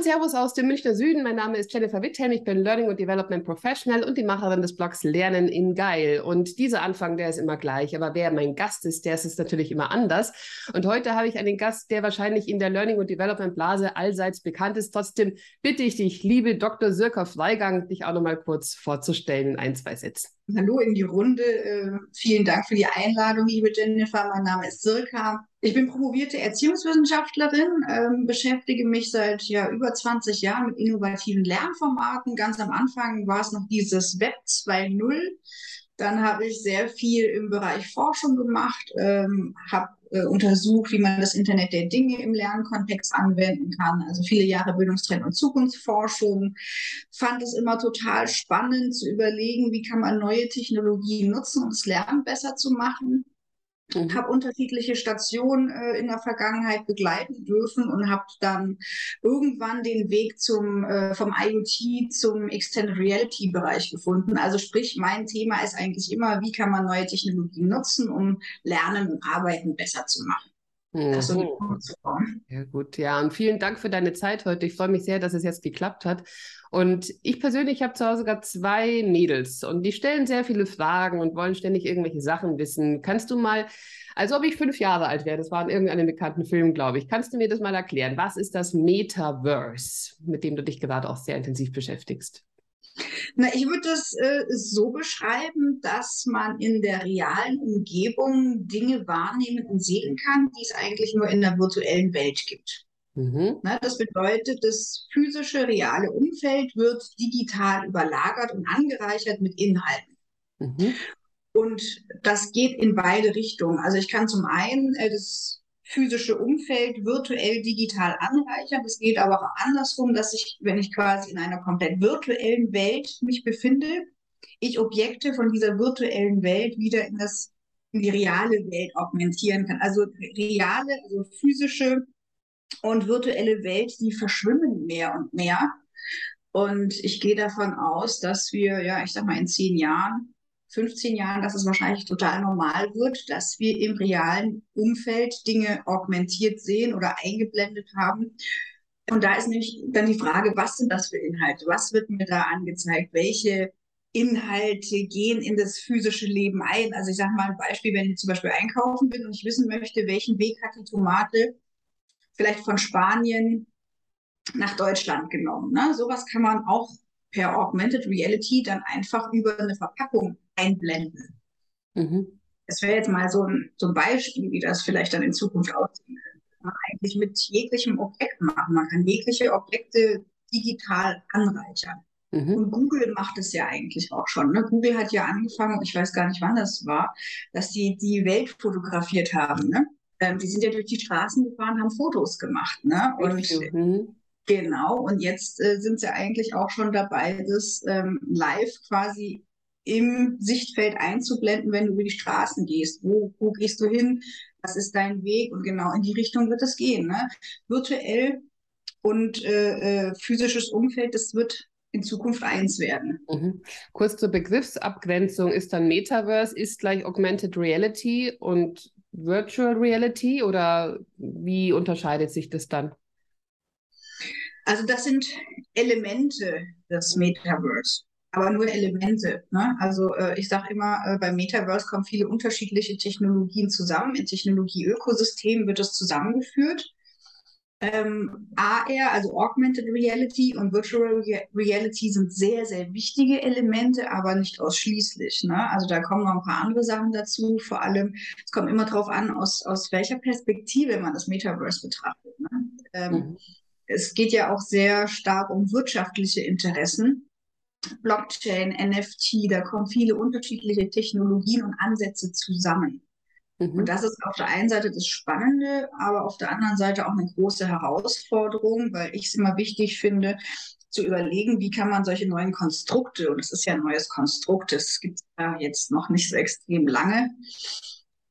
und Servus aus dem Münchner Süden. Mein Name ist Jennifer Witthelm. Ich bin Learning und Development Professional und die Macherin des Blogs Lernen in Geil. Und dieser Anfang, der ist immer gleich. Aber wer mein Gast ist, der ist es natürlich immer anders. Und heute habe ich einen Gast, der wahrscheinlich in der Learning und Development Blase allseits bekannt ist. Trotzdem bitte ich dich, liebe Dr. Sirka Freigang, dich auch noch mal kurz vorzustellen in ein, zwei Sätzen. Hallo in die Runde. Äh, vielen Dank für die Einladung, liebe Jennifer. Mein Name ist Sirka. Ich bin promovierte Erziehungswissenschaftlerin, ähm, beschäftige mich seit ja, über 20 Jahren mit innovativen Lernformaten. Ganz am Anfang war es noch dieses Web 2.0. Dann habe ich sehr viel im Bereich Forschung gemacht, ähm, habe äh, untersucht, wie man das Internet der Dinge im Lernkontext anwenden kann. Also viele Jahre Bildungstrend und Zukunftsforschung. Fand es immer total spannend zu überlegen, wie kann man neue Technologien nutzen, um das Lernen besser zu machen. Mhm. Habe unterschiedliche Stationen äh, in der Vergangenheit begleiten dürfen und habe dann irgendwann den Weg zum äh, vom IoT zum Extended Reality Bereich gefunden. Also sprich, mein Thema ist eigentlich immer, wie kann man neue Technologien nutzen, um Lernen und Arbeiten besser zu machen. Mhm. So ja, gut. Ja, und vielen Dank für deine Zeit heute. Ich freue mich sehr, dass es jetzt geklappt hat. Und ich persönlich habe zu Hause sogar zwei Mädels und die stellen sehr viele Fragen und wollen ständig irgendwelche Sachen wissen. Kannst du mal, als ob ich fünf Jahre alt wäre, das war in irgendeinem bekannten Film, glaube ich, kannst du mir das mal erklären? Was ist das Metaverse, mit dem du dich gerade auch sehr intensiv beschäftigst? Na, ich würde das äh, so beschreiben, dass man in der realen Umgebung Dinge wahrnehmen und sehen kann, die es eigentlich nur in der virtuellen Welt gibt. Mhm. Na, das bedeutet, das physische, reale Umfeld wird digital überlagert und angereichert mit Inhalten. Mhm. Und das geht in beide Richtungen. Also ich kann zum einen äh, das physische Umfeld virtuell digital anreichern. Es geht aber auch andersrum, dass ich, wenn ich quasi in einer komplett virtuellen Welt mich befinde, ich Objekte von dieser virtuellen Welt wieder in das in die reale Welt augmentieren kann. Also reale, also physische und virtuelle Welt, die verschwimmen mehr und mehr. Und ich gehe davon aus, dass wir, ja, ich sag mal, in zehn Jahren, 15 Jahren, dass es wahrscheinlich total normal wird, dass wir im realen Umfeld Dinge augmentiert sehen oder eingeblendet haben. Und da ist nämlich dann die Frage, was sind das für Inhalte? Was wird mir da angezeigt? Welche Inhalte gehen in das physische Leben ein? Also ich sage mal ein Beispiel, wenn ich zum Beispiel einkaufen bin und ich wissen möchte, welchen Weg hat die Tomate vielleicht von Spanien nach Deutschland genommen. Ne? Sowas kann man auch per Augmented Reality dann einfach über eine Verpackung einblenden. Mhm. Das wäre jetzt mal so ein, so ein Beispiel, wie das vielleicht dann in Zukunft aussehen könnte. Man eigentlich mit jeglichem Objekt machen. Man kann jegliche Objekte digital anreichern. Mhm. Und Google macht es ja eigentlich auch schon. Ne? Google hat ja angefangen, ich weiß gar nicht, wann das war, dass sie die Welt fotografiert haben. Ne? Ähm, die sind ja durch die Straßen gefahren, haben Fotos gemacht. Ne? Und mhm. genau, und jetzt äh, sind sie eigentlich auch schon dabei, das ähm, live quasi im Sichtfeld einzublenden, wenn du über die Straßen gehst. Wo, wo gehst du hin? Was ist dein Weg? Und genau in die Richtung wird es gehen. Ne? Virtuell und äh, äh, physisches Umfeld, das wird in Zukunft eins werden. Mhm. Kurz zur Begriffsabgrenzung ist dann Metaverse ist gleich Augmented Reality und Virtual Reality oder wie unterscheidet sich das dann? Also das sind Elemente des Metaverse, aber nur Elemente. Ne? Also äh, ich sage immer, äh, beim Metaverse kommen viele unterschiedliche Technologien zusammen. Im Technologieökosystem wird es zusammengeführt ähm, AR, also Augmented Reality und Virtual Reality sind sehr, sehr wichtige Elemente, aber nicht ausschließlich. Ne? Also da kommen noch ein paar andere Sachen dazu. Vor allem, es kommt immer darauf an, aus, aus welcher Perspektive man das Metaverse betrachtet. Ne? Ähm, mhm. Es geht ja auch sehr stark um wirtschaftliche Interessen. Blockchain, NFT, da kommen viele unterschiedliche Technologien und Ansätze zusammen. Mhm. Und das ist auf der einen Seite das Spannende, aber auf der anderen Seite auch eine große Herausforderung, weil ich es immer wichtig finde, zu überlegen, wie kann man solche neuen Konstrukte, und es ist ja ein neues Konstrukt, das gibt es ja jetzt noch nicht so extrem lange,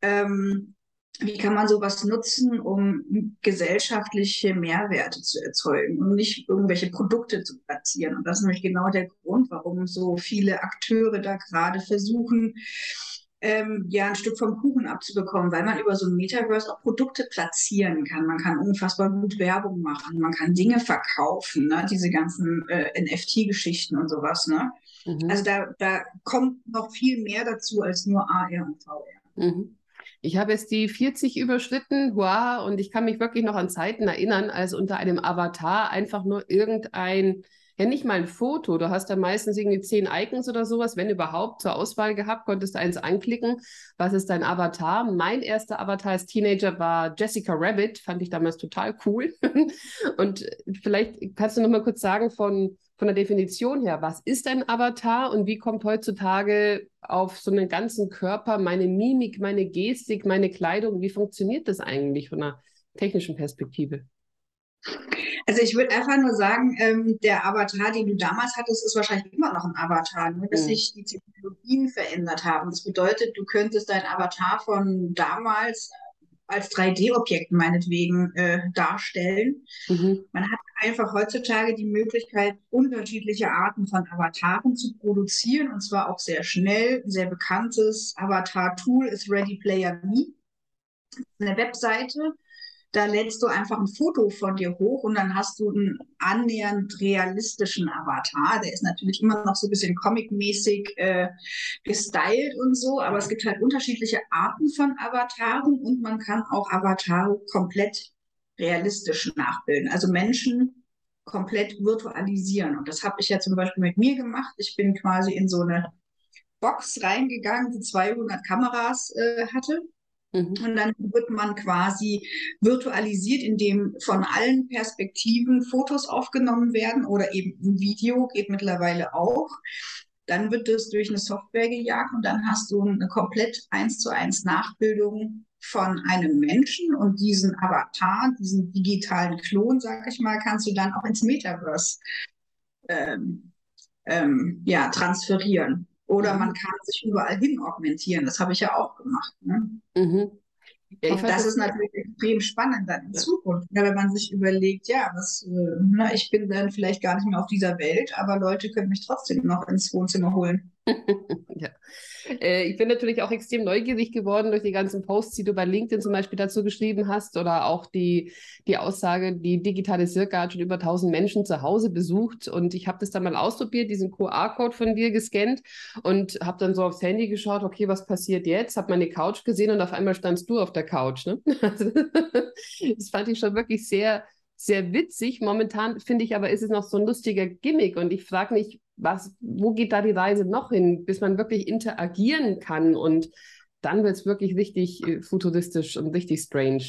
ähm, wie kann man sowas nutzen, um gesellschaftliche Mehrwerte zu erzeugen und nicht irgendwelche Produkte zu platzieren? Und das ist nämlich genau der Grund, warum so viele Akteure da gerade versuchen, ähm, ja ein Stück vom Kuchen abzubekommen, weil man über so ein Metaverse auch Produkte platzieren kann. Man kann unfassbar gut Werbung machen, man kann Dinge verkaufen, ne? diese ganzen äh, NFT-Geschichten und sowas. Ne? Mhm. Also da, da kommt noch viel mehr dazu als nur AR und VR. Mhm. Ich habe jetzt die 40 überschritten, wow, und ich kann mich wirklich noch an Zeiten erinnern, als unter einem Avatar einfach nur irgendein ja nicht mal ein Foto. Du hast da meistens irgendwie zehn Icons oder sowas, wenn überhaupt, zur Auswahl gehabt, konntest du eins anklicken. Was ist dein Avatar? Mein erster Avatar als Teenager war Jessica Rabbit, fand ich damals total cool. und vielleicht kannst du noch mal kurz sagen von, von der Definition her, was ist ein Avatar und wie kommt heutzutage auf so einen ganzen Körper meine Mimik, meine Gestik, meine Kleidung, wie funktioniert das eigentlich von einer technischen Perspektive? Also ich würde einfach nur sagen, ähm, der Avatar, den du damals hattest, ist wahrscheinlich immer noch ein Avatar, nur dass mhm. sich die Technologien verändert haben. Das bedeutet, du könntest dein Avatar von damals als 3D-Objekt meinetwegen äh, darstellen. Mhm. Man hat einfach heutzutage die Möglichkeit, unterschiedliche Arten von Avataren zu produzieren und zwar auch sehr schnell. Ein sehr bekanntes Avatar-Tool ist Ready Player Me. Eine Webseite, da lädst du einfach ein Foto von dir hoch und dann hast du einen annähernd realistischen Avatar. Der ist natürlich immer noch so ein bisschen comic-mäßig äh, gestylt und so, aber es gibt halt unterschiedliche Arten von Avataren und man kann auch Avatare komplett realistisch nachbilden. Also Menschen komplett virtualisieren. Und das habe ich ja zum Beispiel mit mir gemacht. Ich bin quasi in so eine Box reingegangen, die 200 Kameras äh, hatte Mhm. Und dann wird man quasi virtualisiert, indem von allen Perspektiven Fotos aufgenommen werden oder eben ein Video geht mittlerweile auch. Dann wird das durch eine Software gejagt und dann hast du eine komplett eins zu eins Nachbildung von einem Menschen und diesen Avatar, diesen digitalen Klon, sag ich mal, kannst du dann auch ins Metaverse ähm, ähm, ja, transferieren. Oder mhm. man kann sich überall hin augmentieren. Das habe ich ja auch gemacht. Ne? Mhm. Ja, und das ist natürlich extrem spannend dann in ja. Zukunft, wenn man sich überlegt, ja, was, äh, na, ich bin dann vielleicht gar nicht mehr auf dieser Welt, aber Leute können mich trotzdem noch ins Wohnzimmer holen. Ja. Äh, ich bin natürlich auch extrem neugierig geworden durch die ganzen Posts, die du bei LinkedIn zum Beispiel dazu geschrieben hast oder auch die, die Aussage, die digitale Circa hat schon über 1000 Menschen zu Hause besucht und ich habe das dann mal ausprobiert, diesen QR-Code von dir gescannt und habe dann so aufs Handy geschaut, okay, was passiert jetzt? Habe meine Couch gesehen und auf einmal standst du auf der Couch. Ne? das fand ich schon wirklich sehr, sehr witzig. Momentan finde ich aber, ist es noch so ein lustiger Gimmick und ich frage mich, was, wo geht da die Reise noch hin, bis man wirklich interagieren kann und dann wird es wirklich richtig äh, futuristisch und richtig strange.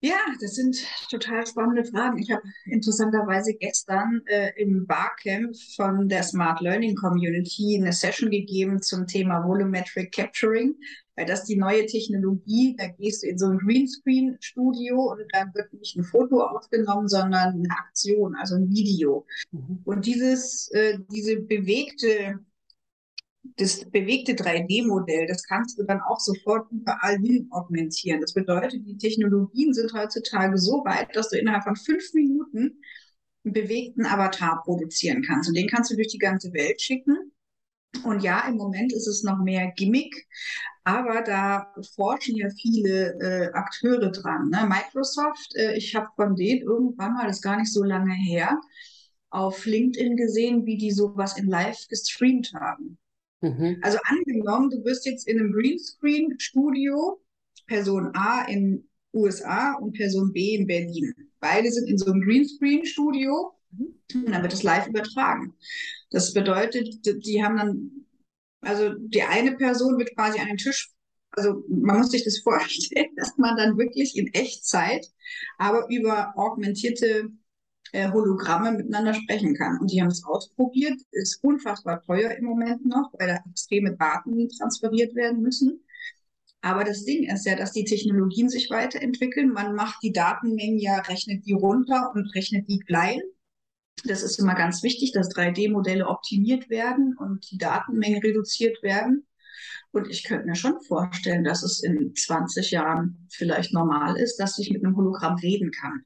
Ja, das sind total spannende Fragen. Ich habe interessanterweise gestern äh, im Barcamp von der Smart Learning Community eine Session gegeben zum Thema Volumetric Capturing, weil das die neue Technologie, da gehst du in so ein Greenscreen-Studio und da wird nicht ein Foto aufgenommen, sondern eine Aktion, also ein Video. Mhm. Und dieses, äh, diese bewegte das bewegte 3D-Modell, das kannst du dann auch sofort überall hin augmentieren. Das bedeutet, die Technologien sind heutzutage so weit, dass du innerhalb von fünf Minuten einen bewegten Avatar produzieren kannst. Und den kannst du durch die ganze Welt schicken. Und ja, im Moment ist es noch mehr Gimmick, aber da forschen ja viele äh, Akteure dran. Ne? Microsoft, äh, ich habe von denen irgendwann mal, das ist gar nicht so lange her, auf LinkedIn gesehen, wie die sowas in Live gestreamt haben. Mhm. Also angenommen, du bist jetzt in einem Greenscreen-Studio, Person A in USA und Person B in Berlin. Beide sind in so einem Greenscreen-Studio mhm. und dann wird es live übertragen. Das bedeutet, die haben dann, also die eine Person wird quasi an den Tisch, also man muss sich das vorstellen, dass man dann wirklich in Echtzeit, aber über augmentierte äh, Hologramme miteinander sprechen kann. Und die haben es ausprobiert, ist unfassbar teuer im Moment noch, weil da extreme Daten transferiert werden müssen. Aber das Ding ist ja, dass die Technologien sich weiterentwickeln. Man macht die Datenmengen ja, rechnet die runter und rechnet die klein. Das ist immer ganz wichtig, dass 3D-Modelle optimiert werden und die Datenmengen reduziert werden. Und ich könnte mir schon vorstellen, dass es in 20 Jahren vielleicht normal ist, dass ich mit einem Hologramm reden kann.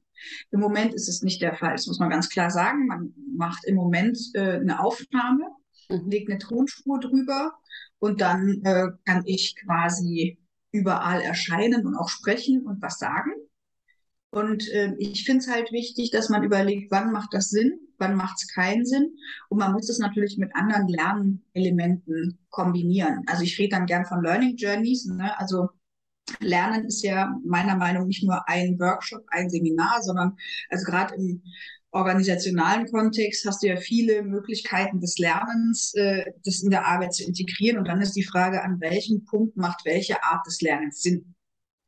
Im Moment ist es nicht der Fall. Das muss man ganz klar sagen. Man macht im Moment äh, eine Aufnahme, mhm. legt eine Tonspur drüber und dann äh, kann ich quasi überall erscheinen und auch sprechen und was sagen. Und äh, ich finde es halt wichtig, dass man überlegt, wann macht das Sinn, wann macht es keinen Sinn. Und man muss es natürlich mit anderen Lernelementen kombinieren. Also ich rede dann gern von Learning Journeys. Ne? Also Lernen ist ja meiner Meinung nach nicht nur ein Workshop, ein Seminar, sondern also gerade im organisationalen Kontext hast du ja viele Möglichkeiten des Lernens, äh, das in der Arbeit zu integrieren. Und dann ist die Frage, an welchem Punkt macht welche Art des Lernens Sinn?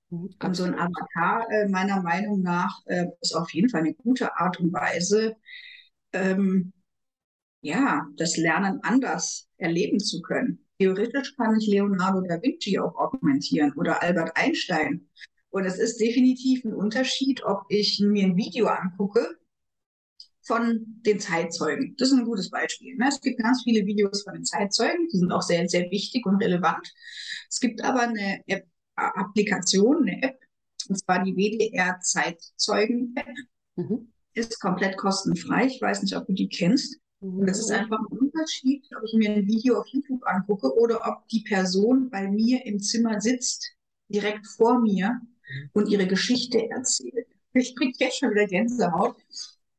Und so ein Avatar, äh, meiner Meinung nach, äh, ist auf jeden Fall eine gute Art und Weise, ähm, ja, das Lernen anders erleben zu können. Theoretisch kann ich Leonardo da Vinci auch augmentieren oder Albert Einstein. Und es ist definitiv ein Unterschied, ob ich mir ein Video angucke von den Zeitzeugen. Das ist ein gutes Beispiel. Ne? Es gibt ganz viele Videos von den Zeitzeugen, die sind auch sehr, sehr wichtig und relevant. Es gibt aber eine App, Applikation, eine App, und zwar die WDR Zeitzeugen-App. Mhm. Ist komplett kostenfrei. Ich weiß nicht, ob du die kennst. Mhm. Und das ist einfach ein Unterschied, ob ich mir ein Video auf YouTube angucke oder ob die Person bei mir im Zimmer sitzt, direkt vor mir mhm. und ihre Geschichte erzählt. Ich kriege jetzt schon wieder Gänsehaut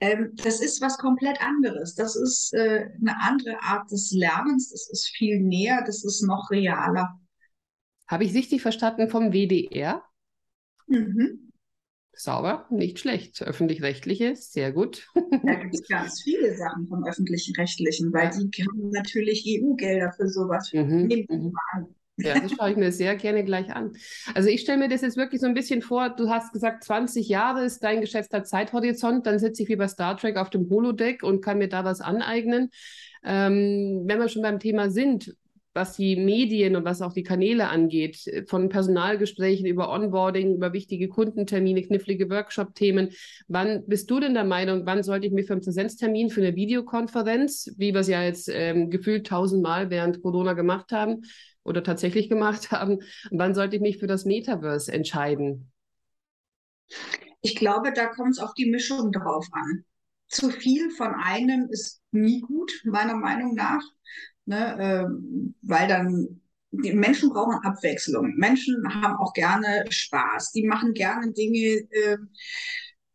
ähm, das ist was komplett anderes. Das ist äh, eine andere Art des Lernens. Das ist viel näher. Das ist noch realer. Habe ich richtig verstanden vom WDR? Mhm. Sauber, nicht schlecht. Öffentlich-rechtliches, sehr gut. Da gibt es ganz viele Sachen vom öffentlich-rechtlichen, weil die haben natürlich EU-Gelder für sowas. Mhm. Nehmen mhm. an. Ja, das schaue ich mir sehr gerne gleich an. Also ich stelle mir das jetzt wirklich so ein bisschen vor, du hast gesagt, 20 Jahre ist dein geschätzter Zeithorizont, dann sitze ich wie bei Star Trek auf dem Holodeck und kann mir da was aneignen. Ähm, wenn wir schon beim Thema sind, was die Medien und was auch die Kanäle angeht, von Personalgesprächen über Onboarding, über wichtige Kundentermine, knifflige Workshop-Themen. Wann bist du denn der Meinung, wann sollte ich mir für einen Präsenztermin, für eine Videokonferenz, wie wir es ja jetzt ähm, gefühlt tausendmal während Corona gemacht haben, oder tatsächlich gemacht haben. Wann sollte ich mich für das Metaverse entscheiden? Ich glaube, da kommt es auf die Mischung drauf an. Zu viel von einem ist nie gut, meiner Meinung nach, ne, äh, weil dann die Menschen brauchen Abwechslung. Menschen haben auch gerne Spaß. Die machen gerne Dinge, äh,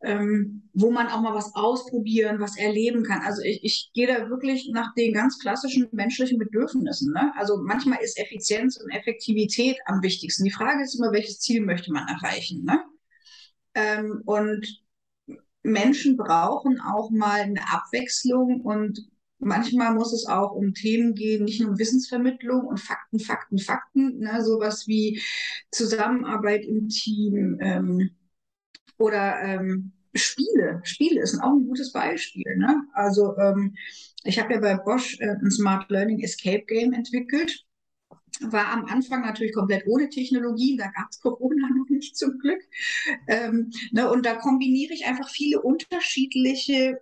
ähm, wo man auch mal was ausprobieren, was erleben kann. Also ich, ich gehe da wirklich nach den ganz klassischen menschlichen Bedürfnissen. Ne? Also manchmal ist Effizienz und Effektivität am wichtigsten. Die Frage ist immer, welches Ziel möchte man erreichen? Ne? Ähm, und Menschen brauchen auch mal eine Abwechslung und manchmal muss es auch um Themen gehen, nicht nur um Wissensvermittlung und Fakten, Fakten, Fakten, ne? sowas wie Zusammenarbeit im Team. Ähm, oder ähm, Spiele. Spiele ist auch ein gutes Beispiel. Ne? Also ähm, ich habe ja bei Bosch äh, ein Smart Learning Escape Game entwickelt. War am Anfang natürlich komplett ohne Technologie, da gab es Corona noch nicht zum Glück. Ähm, ne, und da kombiniere ich einfach viele unterschiedliche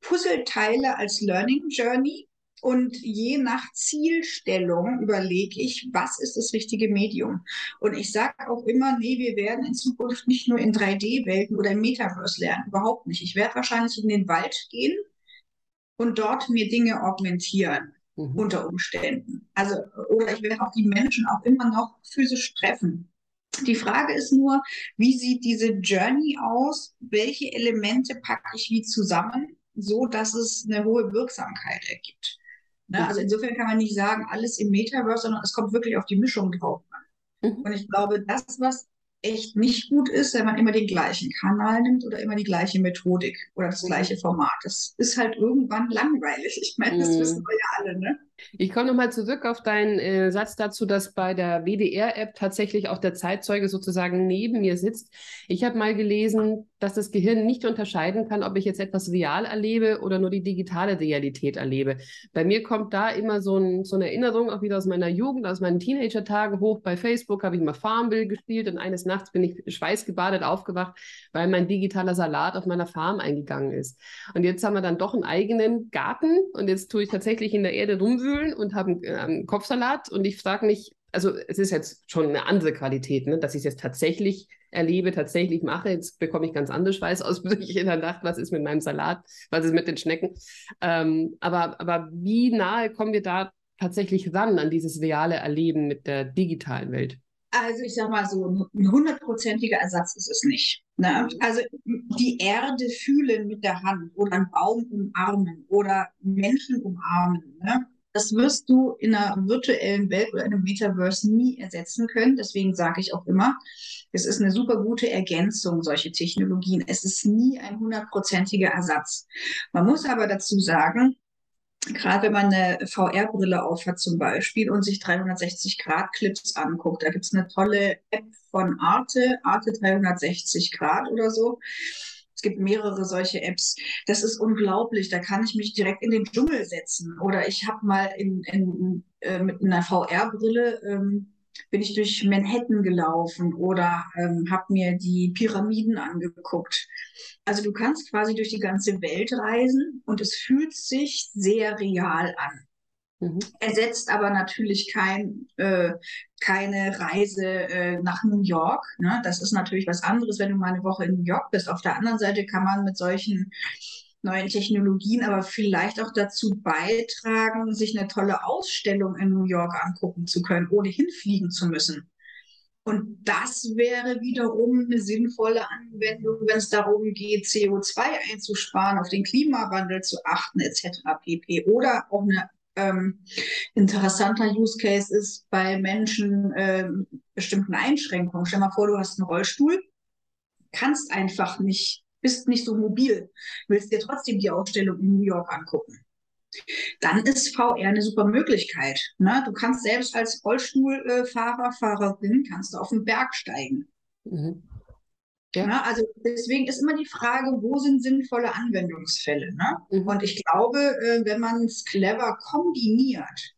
Puzzleteile als Learning Journey und je nach Zielstellung überlege ich, was ist das richtige Medium. Und ich sage auch immer, nee, wir werden in Zukunft nicht nur in 3D-Welten oder im Metaverse lernen. Überhaupt nicht. Ich werde wahrscheinlich in den Wald gehen und dort mir Dinge augmentieren mhm. unter Umständen. Also, oder ich werde auch die Menschen auch immer noch physisch treffen. Die Frage ist nur, wie sieht diese Journey aus? Welche Elemente packe ich wie zusammen, so dass es eine hohe Wirksamkeit ergibt? Ne? Also insofern kann man nicht sagen, alles im Metaverse, sondern es kommt wirklich auf die Mischung drauf an. Mhm. Und ich glaube, das, was echt nicht gut ist, wenn man immer den gleichen Kanal nimmt oder immer die gleiche Methodik oder das mhm. gleiche Format. Das ist halt irgendwann langweilig. Ich meine, das mhm. wissen wir ja alle, ne? Ich komme nochmal zurück auf deinen äh, Satz dazu, dass bei der WDR-App tatsächlich auch der Zeitzeuge sozusagen neben mir sitzt. Ich habe mal gelesen, dass das Gehirn nicht unterscheiden kann, ob ich jetzt etwas real erlebe oder nur die digitale Realität erlebe. Bei mir kommt da immer so, ein, so eine Erinnerung auch wieder aus meiner Jugend, aus meinen Teenager-Tagen hoch. Bei Facebook habe ich mal Farmville gespielt und eines Nachts bin ich schweißgebadet aufgewacht, weil mein digitaler Salat auf meiner Farm eingegangen ist. Und jetzt haben wir dann doch einen eigenen Garten und jetzt tue ich tatsächlich in der Erde rumwühlen wühlen und habe einen, äh, einen Kopfsalat und ich frage mich, also es ist jetzt schon eine andere Qualität, ne? dass ich es jetzt tatsächlich erlebe, tatsächlich mache. Jetzt bekomme ich ganz andere Schweißausbrüche in der Nacht. Was ist mit meinem Salat? Was ist mit den Schnecken? Ähm, aber, aber wie nahe kommen wir da tatsächlich ran an dieses reale Erleben mit der digitalen Welt? Also ich sage mal so, ein hundertprozentiger Ersatz ist es nicht. Ne? Also die Erde fühlen mit der Hand oder einen Baum umarmen oder Menschen umarmen. Ne? Das wirst du in einer virtuellen Welt oder in einem Metaverse nie ersetzen können. Deswegen sage ich auch immer, es ist eine super gute Ergänzung, solche Technologien. Es ist nie ein hundertprozentiger Ersatz. Man muss aber dazu sagen, gerade wenn man eine VR-Brille aufhat zum Beispiel und sich 360-Grad-Clips anguckt, da gibt es eine tolle App von Arte, Arte 360 Grad oder so. Es gibt mehrere solche Apps. Das ist unglaublich. Da kann ich mich direkt in den Dschungel setzen. Oder ich habe mal in, in, äh, mit einer VR-Brille ähm, bin ich durch Manhattan gelaufen oder ähm, habe mir die Pyramiden angeguckt. Also du kannst quasi durch die ganze Welt reisen und es fühlt sich sehr real an. Mhm. Ersetzt aber natürlich kein, äh, keine Reise äh, nach New York. Ne? Das ist natürlich was anderes, wenn du mal eine Woche in New York bist. Auf der anderen Seite kann man mit solchen neuen Technologien aber vielleicht auch dazu beitragen, sich eine tolle Ausstellung in New York angucken zu können, ohne hinfliegen zu müssen. Und das wäre wiederum eine sinnvolle Anwendung, wenn es darum geht, CO2 einzusparen, auf den Klimawandel zu achten, etc. pp. Oder auch eine ähm, interessanter Use Case ist bei Menschen äh, bestimmten Einschränkungen. Stell mal vor, du hast einen Rollstuhl, kannst einfach nicht bist nicht so mobil, willst dir trotzdem die Ausstellung in New York angucken. Dann ist VR eine super Möglichkeit. Ne? Du kannst selbst als Rollstuhlfahrer, Fahrerin, kannst du auf den Berg steigen. Mhm. Ja. Ne? Also deswegen ist immer die Frage, wo sind sinnvolle Anwendungsfälle? Ne? Mhm. Und ich glaube, äh, wenn man es clever kombiniert,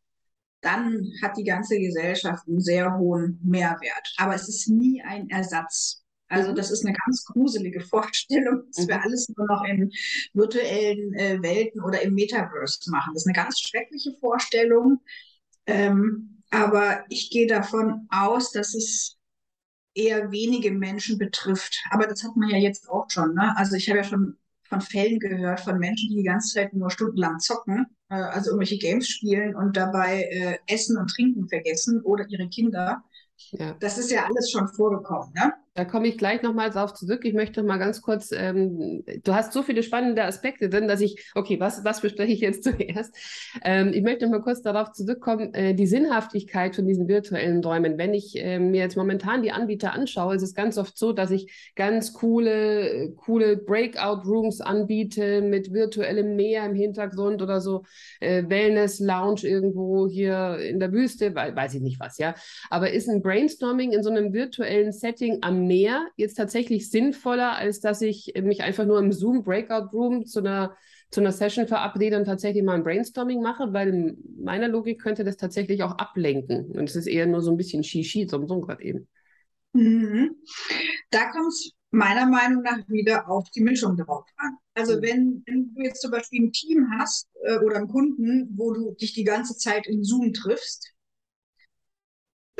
dann hat die ganze Gesellschaft einen sehr hohen Mehrwert. Aber es ist nie ein Ersatz also mhm. das ist eine ganz gruselige Vorstellung, dass wir mhm. alles nur noch in virtuellen äh, Welten oder im Metaverse machen. Das ist eine ganz schreckliche Vorstellung. Ähm, aber ich gehe davon aus, dass es eher wenige Menschen betrifft. Aber das hat man ja jetzt auch schon. Ne? Also ich habe ja schon von Fällen gehört von Menschen, die die ganze Zeit nur stundenlang zocken, äh, also irgendwelche Games spielen und dabei äh, Essen und Trinken vergessen oder ihre Kinder. Ja. Das ist ja alles schon vorgekommen. Ne? Da komme ich gleich nochmal drauf zurück. Ich möchte mal ganz kurz, ähm, du hast so viele spannende Aspekte drin, dass ich, okay, was, was bespreche ich jetzt zuerst? Ähm, ich möchte mal kurz darauf zurückkommen, äh, die Sinnhaftigkeit von diesen virtuellen Räumen. Wenn ich äh, mir jetzt momentan die Anbieter anschaue, ist es ganz oft so, dass ich ganz coole, coole Breakout-Rooms anbiete mit virtuellem Meer im Hintergrund oder so äh, Wellness-Lounge irgendwo hier in der Wüste, weiß ich nicht was, ja. Aber ist ein Brainstorming in so einem virtuellen Setting am mehr jetzt tatsächlich sinnvoller, als dass ich mich einfach nur im Zoom Breakout Room zu einer, zu einer Session verabrede und tatsächlich mal ein Brainstorming mache, weil in meiner Logik könnte das tatsächlich auch ablenken. Und es ist eher nur so ein bisschen Shishi, so, so gerade eben. Mhm. Da kommt es meiner Meinung nach wieder auf die Mischung drauf an. Also mhm. wenn, wenn, du jetzt zum Beispiel ein Team hast äh, oder einen Kunden, wo du dich die ganze Zeit in Zoom triffst,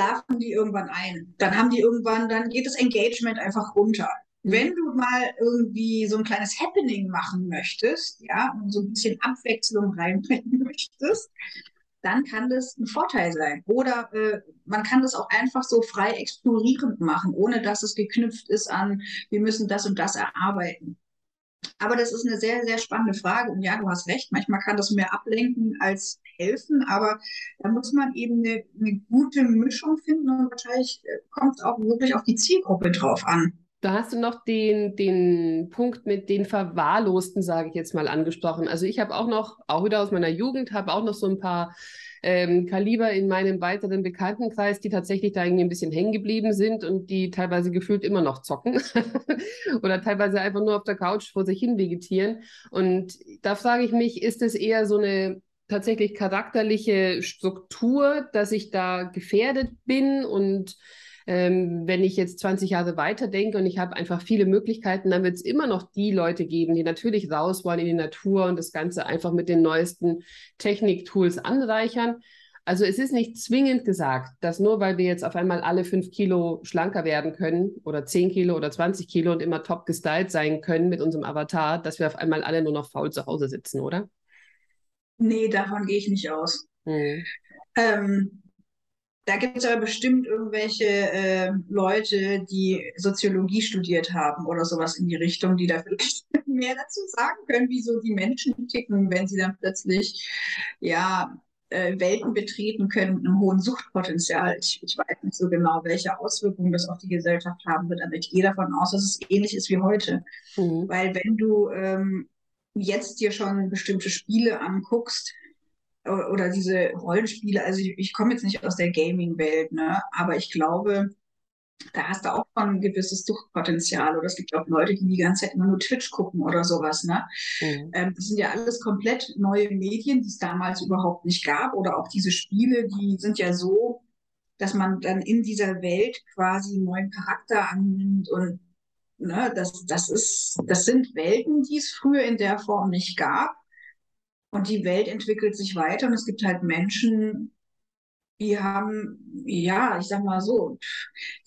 schlafen die irgendwann ein. Dann haben die irgendwann, dann geht das Engagement einfach runter. Mhm. Wenn du mal irgendwie so ein kleines Happening machen möchtest, ja, und so ein bisschen Abwechslung reinbringen möchtest, dann kann das ein Vorteil sein. Oder äh, man kann das auch einfach so frei explorierend machen, ohne dass es geknüpft ist an, wir müssen das und das erarbeiten. Aber das ist eine sehr, sehr spannende Frage. Und ja, du hast recht, manchmal kann das mehr ablenken als helfen, aber da muss man eben eine, eine gute Mischung finden und wahrscheinlich äh, kommt es auch wirklich auf die Zielgruppe drauf an. Da hast du noch den, den Punkt mit den Verwahrlosten, sage ich jetzt mal, angesprochen. Also ich habe auch noch, auch wieder aus meiner Jugend, habe auch noch so ein paar ähm, Kaliber in meinem weiteren Bekanntenkreis, die tatsächlich da irgendwie ein bisschen hängen geblieben sind und die teilweise gefühlt immer noch zocken oder teilweise einfach nur auf der Couch vor sich hin vegetieren. Und da frage ich mich, ist es eher so eine tatsächlich charakterliche Struktur, dass ich da gefährdet bin und ähm, wenn ich jetzt 20 Jahre weiter denke und ich habe einfach viele Möglichkeiten, dann wird es immer noch die Leute geben, die natürlich raus wollen in die Natur und das Ganze einfach mit den neuesten Techniktools anreichern. Also es ist nicht zwingend gesagt, dass nur weil wir jetzt auf einmal alle fünf Kilo schlanker werden können oder zehn Kilo oder 20 Kilo und immer top gestylt sein können mit unserem Avatar, dass wir auf einmal alle nur noch faul zu Hause sitzen, oder? Nee, davon gehe ich nicht aus. Hm. Ähm, da gibt es aber bestimmt irgendwelche äh, Leute, die Soziologie studiert haben oder sowas in die Richtung, die da vielleicht mehr dazu sagen können, wieso die Menschen ticken, wenn sie dann plötzlich ja äh, Welten betreten können mit einem hohen Suchtpotenzial. Ich, ich, weiß nicht so genau, welche Auswirkungen das auf die Gesellschaft haben wird, aber ich gehe davon aus, dass es ähnlich ist wie heute. Mhm. Weil wenn du ähm, jetzt dir schon bestimmte Spiele anguckst, oder diese Rollenspiele, also ich, ich komme jetzt nicht aus der Gaming-Welt, ne, aber ich glaube, da hast du auch schon ein gewisses Suchtpotenzial. Oder es gibt auch Leute, die die ganze Zeit immer nur Twitch gucken oder sowas. Ne? Mhm. Ähm, das sind ja alles komplett neue Medien, die es damals überhaupt nicht gab. Oder auch diese Spiele, die sind ja so, dass man dann in dieser Welt quasi einen neuen Charakter annimmt. Und ne, das, das, ist, das sind Welten, die es früher in der Form nicht gab. Und die Welt entwickelt sich weiter und es gibt halt Menschen, die haben, ja, ich sag mal so,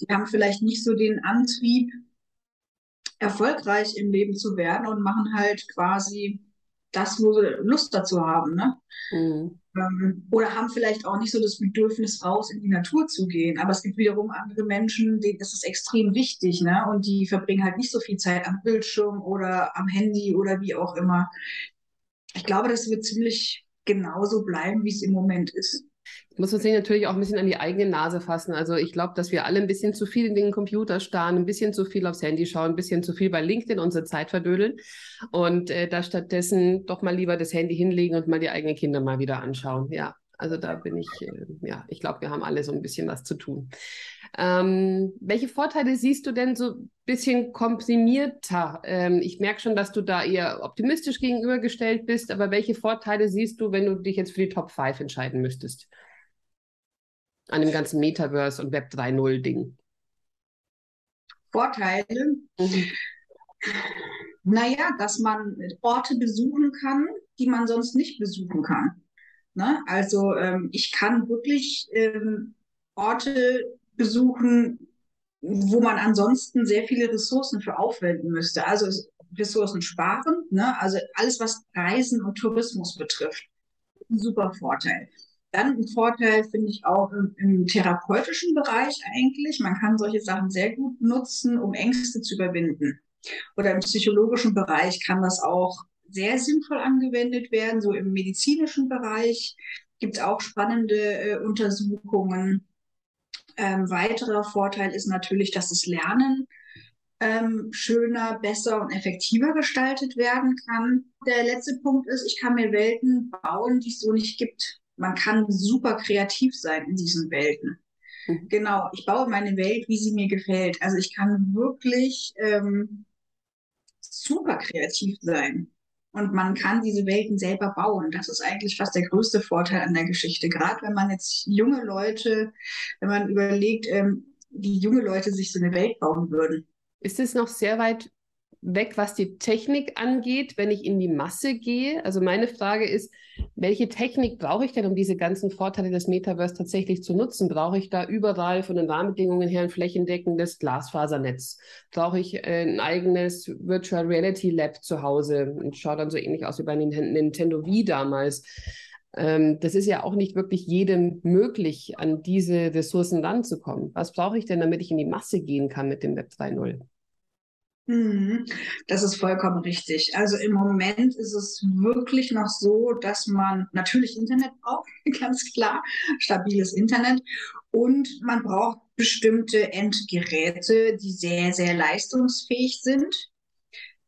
die haben vielleicht nicht so den Antrieb, erfolgreich im Leben zu werden und machen halt quasi das, wo sie Lust dazu haben. Ne? Mhm. Ähm, oder haben vielleicht auch nicht so das Bedürfnis, raus in die Natur zu gehen. Aber es gibt wiederum andere Menschen, denen ist es extrem wichtig. Ne? Und die verbringen halt nicht so viel Zeit am Bildschirm oder am Handy oder wie auch immer ich glaube, das wird ziemlich genauso bleiben, wie es im Moment ist. Muss man sich natürlich auch ein bisschen an die eigene Nase fassen. Also ich glaube, dass wir alle ein bisschen zu viel in den Computer starren, ein bisschen zu viel aufs Handy schauen, ein bisschen zu viel bei LinkedIn unsere Zeit verdödeln und äh, da stattdessen doch mal lieber das Handy hinlegen und mal die eigenen Kinder mal wieder anschauen. Ja, also da bin ich, äh, ja, ich glaube, wir haben alle so ein bisschen was zu tun. Ähm, welche Vorteile siehst du denn so ein bisschen komprimierter? Ähm, ich merke schon, dass du da eher optimistisch gegenübergestellt bist, aber welche Vorteile siehst du, wenn du dich jetzt für die Top 5 entscheiden müsstest? An dem ganzen Metaverse und Web 3.0 Ding. Vorteile? Mhm. Naja, dass man Orte besuchen kann, die man sonst nicht besuchen kann. Ne? Also ähm, ich kann wirklich ähm, Orte besuchen, wo man ansonsten sehr viele Ressourcen für aufwenden müsste. Also Ressourcen sparen, ne? also alles, was Reisen und Tourismus betrifft. Ein super Vorteil. Dann ein Vorteil finde ich auch im, im, therapeutischen Bereich eigentlich. Man kann solche Sachen sehr gut nutzen, um Ängste zu überwinden. Oder im psychologischen Bereich kann das auch sehr sinnvoll angewendet werden. So im medizinischen Bereich gibt es auch spannende äh, Untersuchungen. Ähm, weiterer Vorteil ist natürlich, dass das Lernen ähm, schöner, besser und effektiver gestaltet werden kann. Der letzte Punkt ist, ich kann mir Welten bauen, die es so nicht gibt. Man kann super kreativ sein in diesen Welten. Mhm. Genau, ich baue meine Welt, wie sie mir gefällt. Also ich kann wirklich ähm, super kreativ sein und man kann diese Welten selber bauen. Das ist eigentlich fast der größte Vorteil an der Geschichte. Gerade wenn man jetzt junge Leute, wenn man überlegt, ähm, wie junge Leute sich so eine Welt bauen würden. Ist es noch sehr weit weg, was die Technik angeht, wenn ich in die Masse gehe? Also meine Frage ist, welche Technik brauche ich denn, um diese ganzen Vorteile des Metaverse tatsächlich zu nutzen? Brauche ich da überall von den Rahmenbedingungen her ein flächendeckendes Glasfasernetz? Brauche ich äh, ein eigenes Virtual Reality Lab zu Hause? Und schaut dann so ähnlich aus wie bei Nintendo Wii damals. Ähm, das ist ja auch nicht wirklich jedem möglich, an diese Ressourcen ranzukommen. Was brauche ich denn, damit ich in die Masse gehen kann mit dem Web 2.0? Mhm. Das ist vollkommen richtig. Also im Moment ist es wirklich noch so, dass man natürlich Internet braucht, ganz klar, stabiles Internet. Und man braucht bestimmte Endgeräte, die sehr, sehr leistungsfähig sind.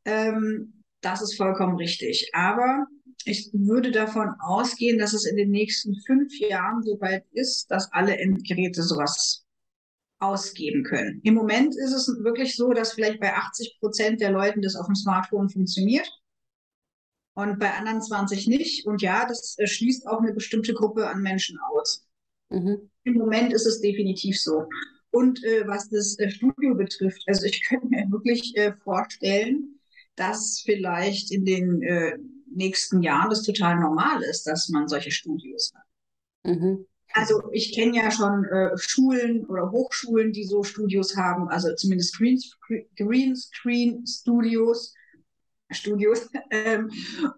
Ähm, das ist vollkommen richtig. Aber ich würde davon ausgehen, dass es in den nächsten fünf Jahren so weit ist, dass alle Endgeräte sowas ausgeben können. Im Moment ist es wirklich so, dass vielleicht bei 80 Prozent der Leuten das auf dem Smartphone funktioniert und bei anderen 20 nicht. Und ja, das äh, schließt auch eine bestimmte Gruppe an Menschen aus. Mhm. Im Moment ist es definitiv so. Und äh, was das äh, Studio betrifft, also ich könnte mir wirklich äh, vorstellen, dass vielleicht in den äh, nächsten Jahren das total normal ist, dass man solche Studios hat. Mhm. Also ich kenne ja schon äh, Schulen oder Hochschulen, die so Studios haben, also zumindest Greenscreen-Studios. Studios. Ähm,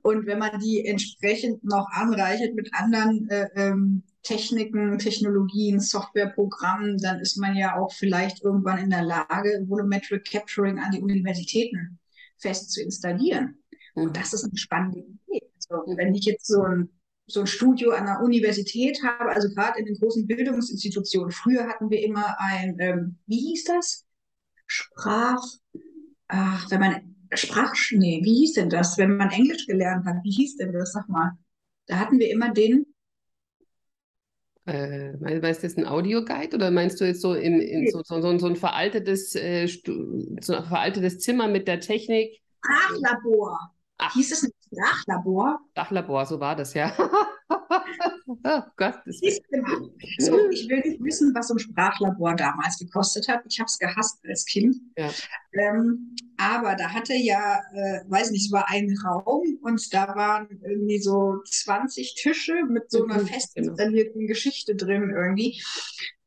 und wenn man die entsprechend noch anreichert mit anderen äh, ähm, Techniken, Technologien, Softwareprogrammen, dann ist man ja auch vielleicht irgendwann in der Lage, Volumetric Capturing an die Universitäten fest zu installieren. Und das ist eine spannende Idee. Also, wenn ich jetzt so ein, so ein Studio an der Universität habe, also gerade in den großen Bildungsinstitutionen, früher hatten wir immer ein, ähm, wie hieß das? Sprach, ach, wenn man Sprach, nee, wie hieß denn das, wenn man Englisch gelernt hat? Wie hieß denn das? Sag mal. Da hatten wir immer den. Äh, meinst du jetzt ein Audioguide oder meinst du jetzt so, im, in, so, so, so, ein veraltetes, äh, so ein veraltetes Zimmer mit der Technik? Sprachlabor. Ach. Hieß es ein Sprachlabor? Sprachlabor, so war das, ja. oh Gott, das so, ich will nicht wissen, was so ein Sprachlabor damals gekostet hat. Ich habe es gehasst als Kind. Ja. Ähm, aber da hatte ja, äh, weiß nicht, es war ein Raum und da waren irgendwie so 20 Tische mit so einer mhm, fest genau. installierten genau. Geschichte drin irgendwie.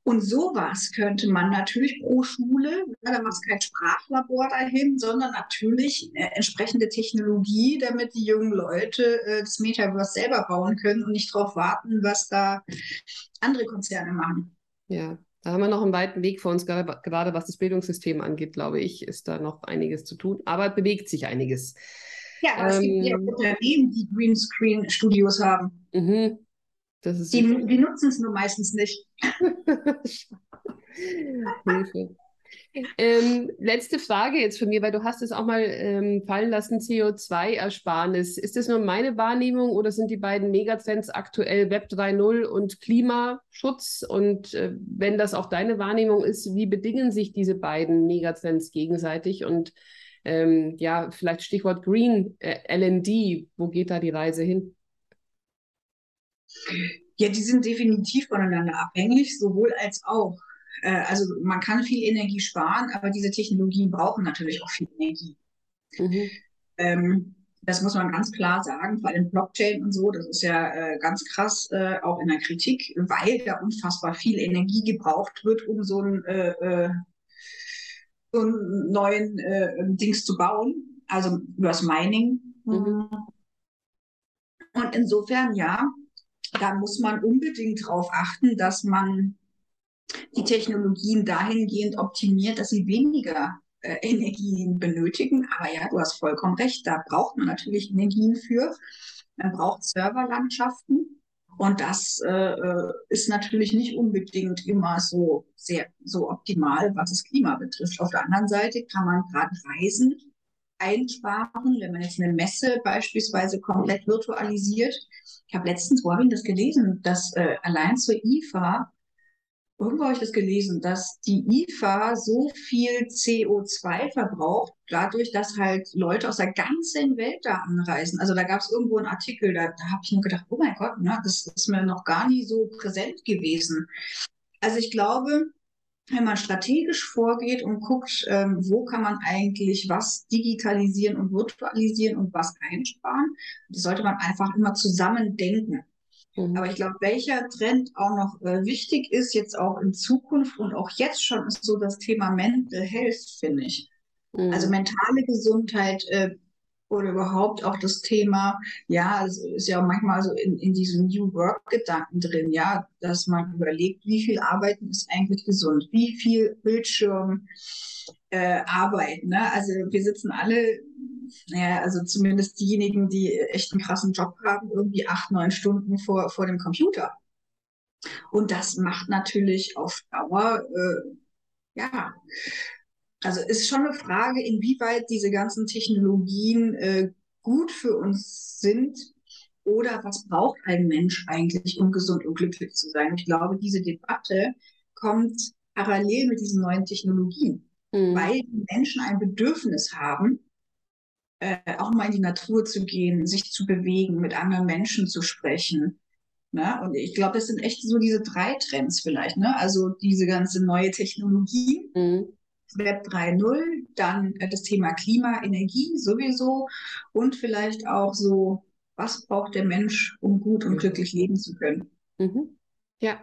Und sowas könnte man natürlich pro Schule, ja, da machst du kein Sprachlabor dahin, sondern natürlich äh, entsprechende Technologie, damit die jungen Leute äh, das Metaverse selber bauen können und nicht darauf warten, was da andere Konzerne machen. Ja, da haben wir noch einen weiten Weg vor uns, gerade, gerade was das Bildungssystem angeht, glaube ich, ist da noch einiges zu tun, aber bewegt sich einiges. Ja, aber ähm, es gibt ja ähm, Unternehmen, die Greenscreen-Studios haben. Mhm. Die, die nutzen es nur meistens nicht. Hilfe. Ähm, letzte Frage jetzt von mir, weil du hast es auch mal ähm, fallen lassen, CO2-Ersparnis. Ist das nur meine Wahrnehmung oder sind die beiden Megatrends aktuell Web 3.0 und Klimaschutz? Und äh, wenn das auch deine Wahrnehmung ist, wie bedingen sich diese beiden Megatrends gegenseitig? Und ähm, ja, vielleicht Stichwort Green, äh, LND, wo geht da die Reise hin? Ja, die sind definitiv voneinander abhängig, sowohl als auch. Äh, also man kann viel Energie sparen, aber diese Technologien brauchen natürlich auch viel Energie. Mhm. Ähm, das muss man ganz klar sagen, vor allem Blockchain und so, das ist ja äh, ganz krass äh, auch in der Kritik, weil da unfassbar viel Energie gebraucht wird, um so ein äh, äh so einen neuen Dings zu bauen, also übers Mining. Mhm. Und insofern, ja, da muss man unbedingt darauf achten, dass man die Technologien dahingehend optimiert, dass sie weniger äh, Energien benötigen. Aber ja, du hast vollkommen recht, da braucht man natürlich Energien für. Man braucht Serverlandschaften. Und das äh, äh ist natürlich nicht unbedingt immer so sehr so optimal, was das Klima betrifft. Auf der anderen Seite kann man gerade Reisen einsparen, wenn man jetzt eine Messe beispielsweise komplett virtualisiert. Ich habe letztens, wo habe ich das gelesen, dass äh, allein zur IFA Irgendwo habe ich das gelesen, dass die IFA so viel CO2 verbraucht, dadurch, dass halt Leute aus der ganzen Welt da anreisen. Also da gab es irgendwo einen Artikel, da, da habe ich nur gedacht, oh mein Gott, ne, das ist mir noch gar nie so präsent gewesen. Also ich glaube, wenn man strategisch vorgeht und guckt, ähm, wo kann man eigentlich was digitalisieren und virtualisieren und was einsparen, das sollte man einfach immer zusammen denken. Mhm. Aber ich glaube, welcher Trend auch noch äh, wichtig ist, jetzt auch in Zukunft und auch jetzt schon, ist so das Thema Mental Health, finde ich. Mhm. Also mentale Gesundheit äh, oder überhaupt auch das Thema, ja, es ist ja manchmal so in, in diesem New Work-Gedanken drin, ja, dass man überlegt, wie viel Arbeiten ist eigentlich gesund, wie viel Bildschirm äh, Arbeit, ne? Also wir sitzen alle naja, also zumindest diejenigen, die echt einen krassen Job haben, irgendwie acht, neun Stunden vor, vor dem Computer. Und das macht natürlich auf Dauer, äh, ja, also ist schon eine Frage, inwieweit diese ganzen Technologien äh, gut für uns sind oder was braucht ein Mensch eigentlich, um gesund und glücklich zu sein. Ich glaube, diese Debatte kommt parallel mit diesen neuen Technologien, mhm. weil die Menschen ein Bedürfnis haben, äh, auch mal in die Natur zu gehen, sich zu bewegen, mit anderen Menschen zu sprechen. Ne? Und ich glaube, das sind echt so diese drei Trends vielleicht. Ne? Also diese ganze neue Technologie, mhm. Web 3.0, dann äh, das Thema Klima, Energie sowieso und vielleicht auch so, was braucht der Mensch, um gut und mhm. glücklich leben zu können. Mhm. Ja,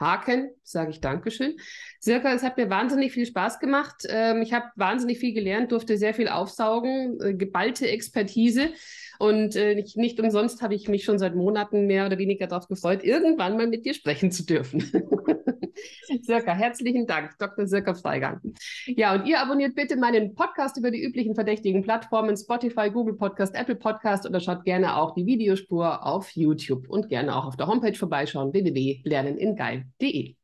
Haken, sage ich Dankeschön. Sirka, es hat mir wahnsinnig viel Spaß gemacht. Ähm, ich habe wahnsinnig viel gelernt, durfte sehr viel aufsaugen, äh, geballte Expertise. Und äh, nicht, nicht umsonst habe ich mich schon seit Monaten mehr oder weniger darauf gefreut, irgendwann mal mit dir sprechen zu dürfen. Sirka, herzlichen Dank, Dr. Sirka Freigang. Ja, und ihr abonniert bitte meinen Podcast über die üblichen verdächtigen Plattformen Spotify, Google Podcast, Apple Podcast oder schaut gerne auch die Videospur auf YouTube und gerne auch auf der Homepage vorbeischauen DE.